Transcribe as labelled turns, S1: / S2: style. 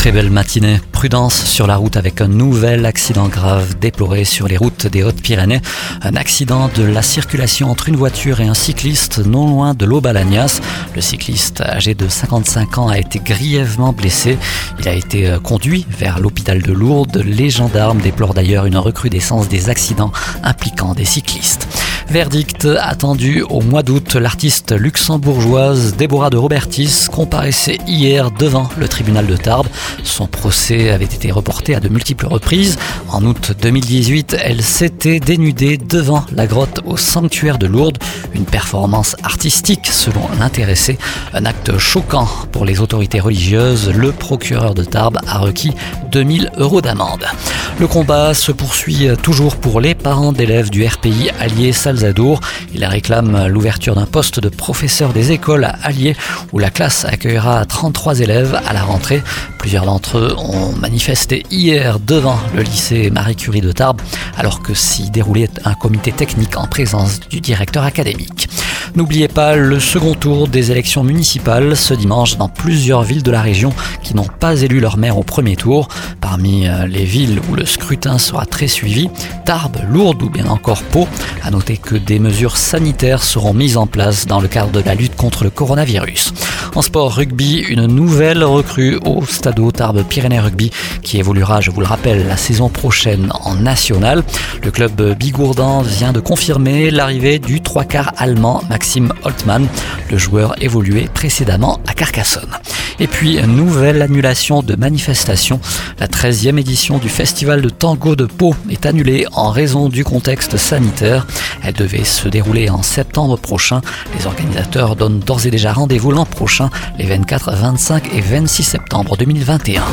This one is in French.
S1: Très belle matinée. Prudence sur la route avec un nouvel accident grave déploré sur les routes des Hautes-Pyrénées. Un accident de la circulation entre une voiture et un cycliste non loin de l'Aubalagnas. Le cycliste âgé de 55 ans a été grièvement blessé. Il a été euh, conduit vers l'hôpital de Lourdes. Les gendarmes déplorent d'ailleurs une recrudescence des accidents impliquant des cyclistes. Verdict attendu au mois d'août. L'artiste luxembourgeoise Déborah de Robertis comparaissait hier devant le tribunal de Tarbes. Son procès avait été reporté à de multiples reprises. En août 2018, elle s'était dénudée devant la grotte au sanctuaire de Lourdes. Une performance artistique selon l'intéressé. Un acte choquant pour les autorités religieuses. Le procureur de Tarbes a requis 2000 euros d'amende. Le combat se poursuit toujours pour les parents d'élèves du RPI allié Salzadour. Ils réclament l'ouverture d'un poste de professeur des écoles à Allier où la classe accueillera 33 élèves à la rentrée. Plusieurs d'entre eux ont manifesté hier devant le lycée Marie Curie de Tarbes alors que s'y déroulait un comité technique en présence du directeur académique. N'oubliez pas le second tour des élections municipales ce dimanche dans plusieurs villes de la région qui n'ont pas élu leur maire au premier tour. Parmi euh, les villes où le scrutin sera très suivi, Tarbes, Lourdes ou bien encore Pau. À noter que des mesures sanitaires seront mises en place dans le cadre de la lutte contre le coronavirus. En sport rugby, une nouvelle recrue au Stade Tarbes Pyrénées Rugby qui évoluera, je vous le rappelle, la saison prochaine en national. Le club bigourdan vient de confirmer l'arrivée du trois quarts allemand Maxime Holtmann. Le joueur évoluait précédemment à Carcassonne. Et puis, nouvelle annulation de manifestation. La 13e édition du Festival de Tango de Pau est annulée en raison du contexte sanitaire. Elle devait se dérouler en septembre prochain. Les organisateurs donnent d'ores et déjà rendez-vous l'an prochain, les 24, 25 et 26 septembre 2021.